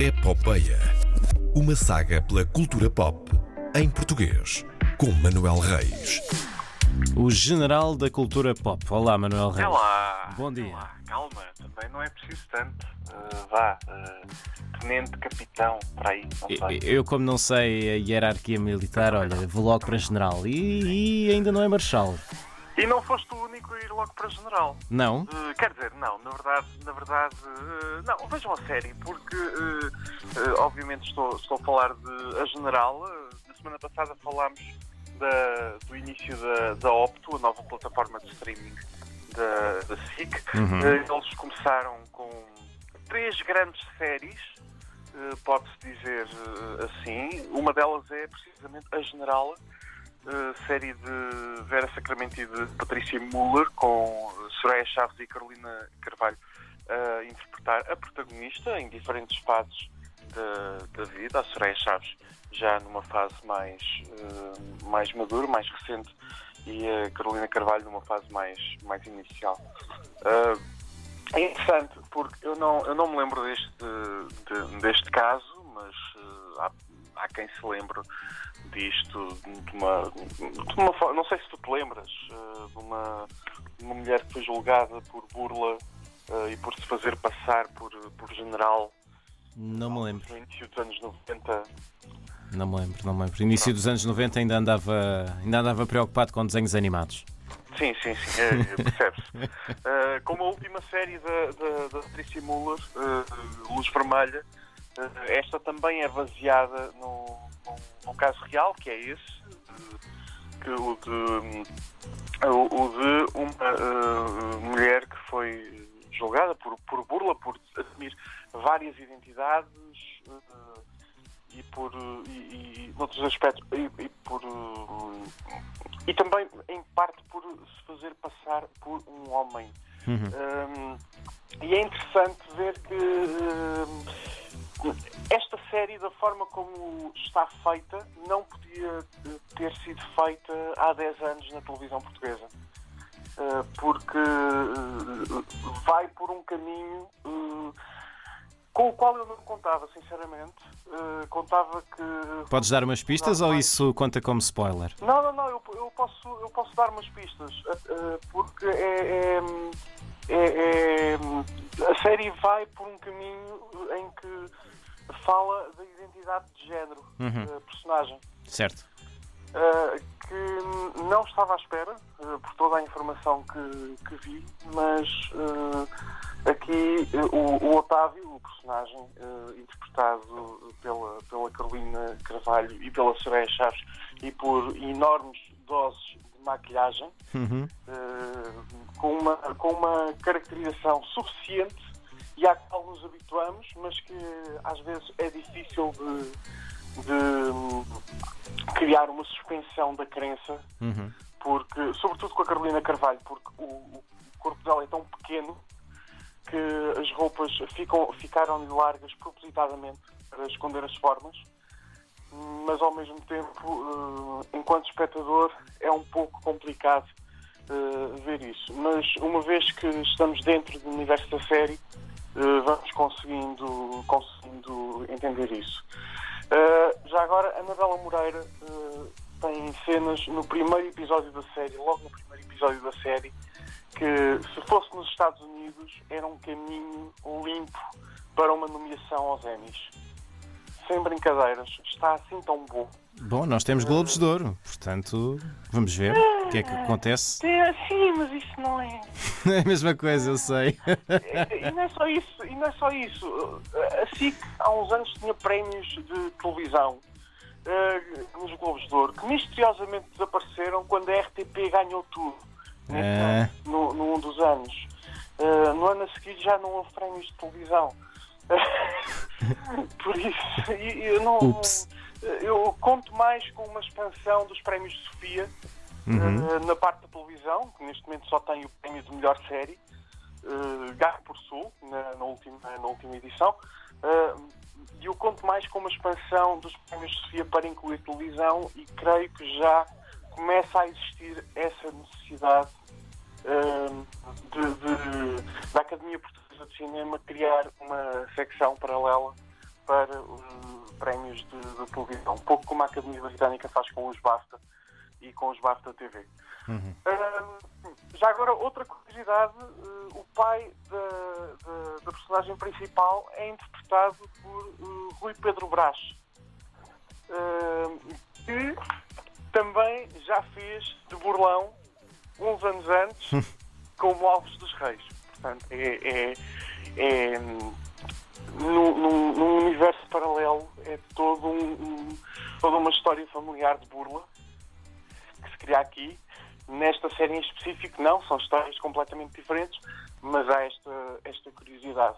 Epopeia. Uma saga pela cultura pop em português, com Manuel Reis. O general da cultura pop. Olá, Manuel Reis. Olá. Bom dia. Olá. Calma, também não é preciso tanto. Uh, vá, uh, tenente capitão, para aí, não sei. Eu, eu, como não sei a hierarquia militar, olha, vou logo para general. E, e ainda não é marechal. E não foste o único a ir logo para general. Não? Uh, quer dizer, não, na verdade, na verdade, uh, não, vejam a série, porque uh, obviamente estou, estou a falar de a general. na semana passada falámos da, do início da, da Opto, a nova plataforma de streaming da, da SIC. Uhum. eles começaram com três grandes séries, pode-se dizer assim. Uma delas é precisamente a general série de Vera Sacramento e de Patrícia Muller, com Soraya Chaves e Carolina Carvalho a uh, interpretar a protagonista em diferentes fases da, da vida. A Soraya Chaves já numa fase mais, uh, mais madura, mais recente, e a Carolina Carvalho numa fase mais, mais inicial. é interessante porque eu não, eu não me lembro deste, de, deste caso, mas há, há quem se lembre disto, de uma, de uma não sei se tu te lembras, eh, de uma, de uma mulher que foi julgada por burla uh, e por se fazer passar por, por general. Não me lembro. No início dos anos 90. Não me lembro, não me lembro. No início dos anos 90 ainda andava, ainda andava preocupado com desenhos animados. Sim, sim, sim, é, percebe-se. uh, como a última série da, da, Muller, uh, Luz Vermelha, esta também é baseada no, num caso real, que é esse, que o de, o, o de uma uh, mulher que foi julgada por, por burla, por assumir várias identidades uh, e por e, e noutros aspectos e, e por uh, e também em parte por se fazer passar por um homem. Uhum. Um, e é interessante forma como está feita, não podia eh, ter sido feita há 10 anos na televisão portuguesa. Eh, porque eh, vai por um caminho com o qual eu não contava, sinceramente. Contava que. Podes dar umas pistas ou isso conta como spoiler? Não, não, não, eu, eu posso, eu posso dar umas pistas. Porque é, é, é, é a série vai por um caminho em que fala da identidade de género uhum. da personagem. Certo. Uh, que não estava à espera, uh, por toda a informação que, que vi, mas uh, aqui o, o, Otávio, o personagem interpretado pela, pela Carolina Carvalho e pela Soraya Chaves e por enormes doses de maquilhagem, uhum. com, uma, com uma caracterização suficiente e à qual nos habituamos, mas que às vezes é difícil de, de criar uma suspensão da crença, uhum. porque, sobretudo com a Carolina Carvalho, porque o, o corpo dela é tão pequeno que as roupas ficam, ficaram largas propositadamente para esconder as formas, mas ao mesmo tempo, eh, enquanto espectador, é um pouco complicado eh, ver isso. Mas uma vez que estamos dentro do universo da série, vamos conseguindo, conseguindo entender isso. Uh, já agora, Anabela Moreira uh, tem cenas no primeiro episódio da série, logo no primeiro episódio da série, que se fosse nos Estados Unidos era um caminho limpo para uma nomeação aos Emmys. Sem brincadeiras, está assim tão bom. Bom, nós temos Globos de Ouro, portanto, vamos ver o que é que acontece. Sim, mas isso não é. É a mesma coisa, eu sei. E não é só isso, e não é só isso. A SIC há uns anos tinha prémios de televisão uh, nos Globos de Ouro que misteriosamente desapareceram quando a RTP ganhou tudo. É. No, num dos anos. Uh, no ano a seguir já não houve prémios de televisão. Por isso, eu não. Ups. Eu conto mais com uma expansão dos prémios de Sofia uhum. uh, na parte da televisão, que neste momento só tem o prémio de melhor série, uh, Garro por Sul, na, na, última, na última edição. Uh, e eu conto mais com uma expansão dos prémios de Sofia para incluir televisão e creio que já começa a existir essa necessidade uh, de, de, da Academia Portuguesa de Cinema criar uma secção paralela para uh, prémios de, de, televisão, um pouco como a Academia Britânica faz com os BAFTA e com os BAFTA TV. Uhum. Uh, já agora, outra curiosidade, uh, o pai da, da, personagem principal é interpretado por uh, Rui Pedro Brás, que também já fez de burlão uns anos antes como Alves dos Reis. Portanto, é, é, é num, universo paralelo, é todo um, um, toda uma história familiar de burla que se cria aqui. Nesta série em específico, não, são histórias completamente diferentes, mas há esta, esta curiosidade.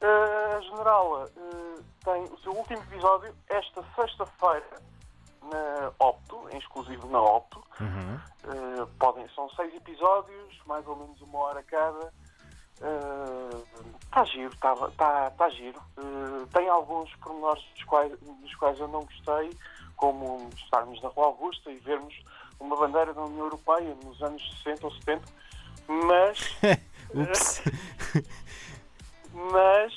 Uh, a Generala uh, tem o seu último episódio esta sexta-feira na Opto, em exclusivo na Opto. Uhum. Uh, podem, são seis episódios, mais ou menos uma hora cada. Está giro, está tá, tá giro. Tem alguns pormenores dos quais, dos quais eu não gostei, como estarmos na Rua Augusta e vermos uma bandeira da União Europeia nos anos 60 ou 70, mas. Ups. mas,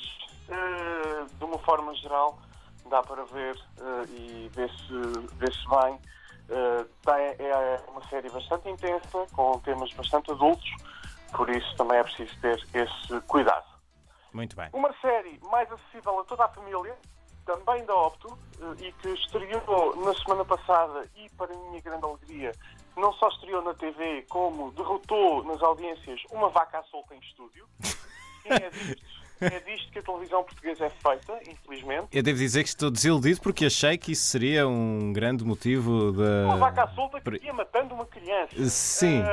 de uma forma geral, dá para ver uh, e vê-se vê bem. Uh, tem, é uma série bastante intensa, com temas bastante adultos, por isso também é preciso ter esse cuidado. Muito bem. Uma série mais acessível a toda a família, também da Opto, uh, e que estreou na semana passada e, para minha grande alegria, não só estreou na TV, como derrotou nas audiências uma vaca à solta em estúdio. Quem é disto? É disto que a televisão portuguesa é feita, infelizmente. Eu devo dizer que estou desiludido porque achei que isso seria um grande motivo da. Uma vaca solta que ia matando uma criança. Sim, uh...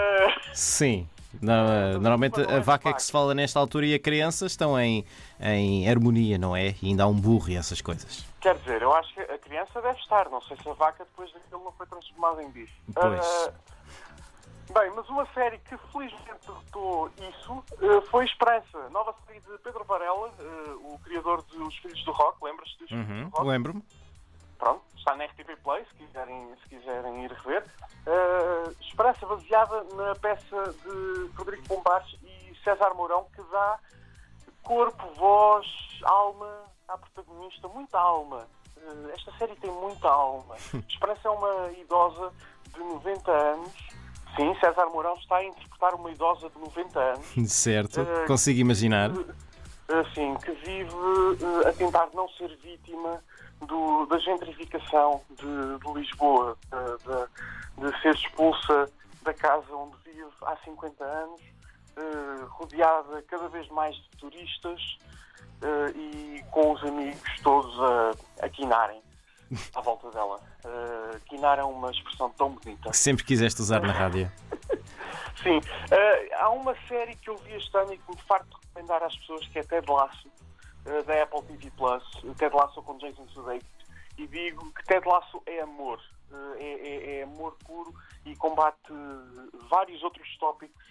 sim. Não, normalmente a vaca que se fala nesta altura e a criança estão em, em harmonia, não é? E ainda há um burro e essas coisas. Quer dizer, eu acho que a criança deve estar, não sei se a vaca depois daquilo não foi transformada em bicho. Pois. Uh, Bem, mas uma série que felizmente derrotou isso eh, foi Esperança, nova série de Pedro Varela, eh, o criador dos Filhos do Rock, lembras-te dos uhum, Filhos do Rock? Lembro-me. Pronto, está na RTP Play, se quiserem, se quiserem ir rever. Baseada na peça de Frederico Pombares e César Mourão, que dá corpo, voz, alma à protagonista, muita alma. Uh, esta série tem muita alma. Esperança é uma idosa de 90 anos Sim, César Mourão está a interpretar uma idosa de 90 anos. Certo, uh, consigo imaginar. Assim, que vive uh, a tentar não ser vítima do, da gentrificação de, de Lisboa, de, de, ser expulsa da casa onde vive há 50 anos, uh, rodeada cada vez mais de turistas e com os amigos todos a, a quinarem à volta dela. Uh, quinar é uma expressão tão bonita. Que sempre quiseste usar na rádio. Sim. Uh, há uma série que eu vi este ano e que me farto de recomendar às pessoas que é Ted Lasso, uh, da Apple TV Plus. Ted Lasso com Jason Sudeikis. E digo que Ted Lasso é amor. Uh, é, é, é, amor puro e combate vários outros tópicos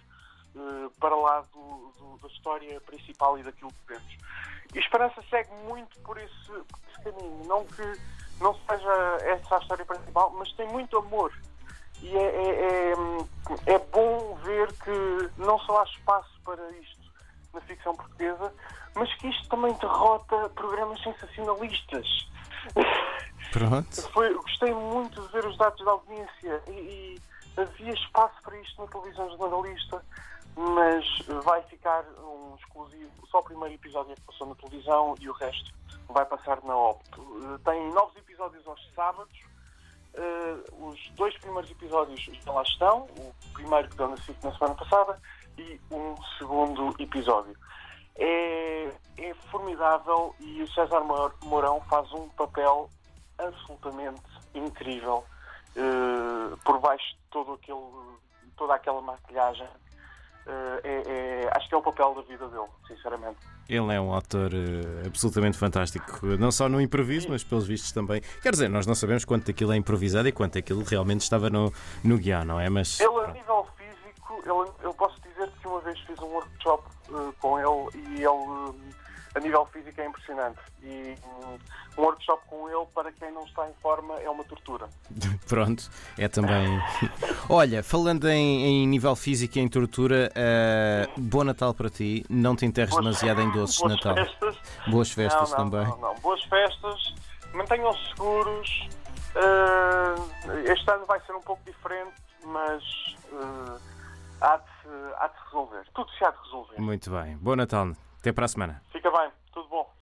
para lá do, do, da história principal e daquilo que vemos. E Esperança segue muito por esse, por esse caminho. Não que não seja essa a história principal, mas tem muito amor. E é, é, é, é bom ver que não só há espaço para isto na ficção portuguesa, mas que isto também derrota programas sensacionalistas. Pronto. Foi, gostei muito de ver os dados da audiência e, e havia espaço para isto na televisão jornalista, mas vai ficar um exclusivo. Só o primeiro episódio é que passou na televisão e o resto vai passar na Opto. Eh, tem novos episódios aos sábados. Uh, os dois primeiros episódios já lá estão. O primeiro que deu na SIC na semana passada e um segundo episódio. É, é formidável e o César Mourão faz um papel absolutamente incrível uh, por baixo de todo aquele, toda aquela maquilhagem eh, é, é, acho que é o papel da vida dele, sinceramente. Ele é um autor uh, absolutamente fantástico, não só no improviso, mas pelos vistos também. Quer dizer, nós não sabemos quanto daquilo é improvisado e quanto daquilo realmente estava no, no guião, não é? Mas, ele, a nível físico, ele, eu posso dizer que uma vez fiz um workshop uh, com ele e ele a nível físico é impressionante. E hum, um workshop com ele, para quem não está em forma, é uma tortura. Pronto, é também. Olha, falando em, em nível físico e em tortura, uh, bom Natal para ti. Não te enterres Boas- demasiado em doces de boas Natal. Festas. Boas festas não, não, também. Não. Boas festas, mantenham-se seguros. Uh, este ano vai ser um pouco diferente, mas uh, há, de, há de resolver. Tudo se há de resolver. Muito bem. Bom Natal. Até para a semana. Fica bem, tudo bom.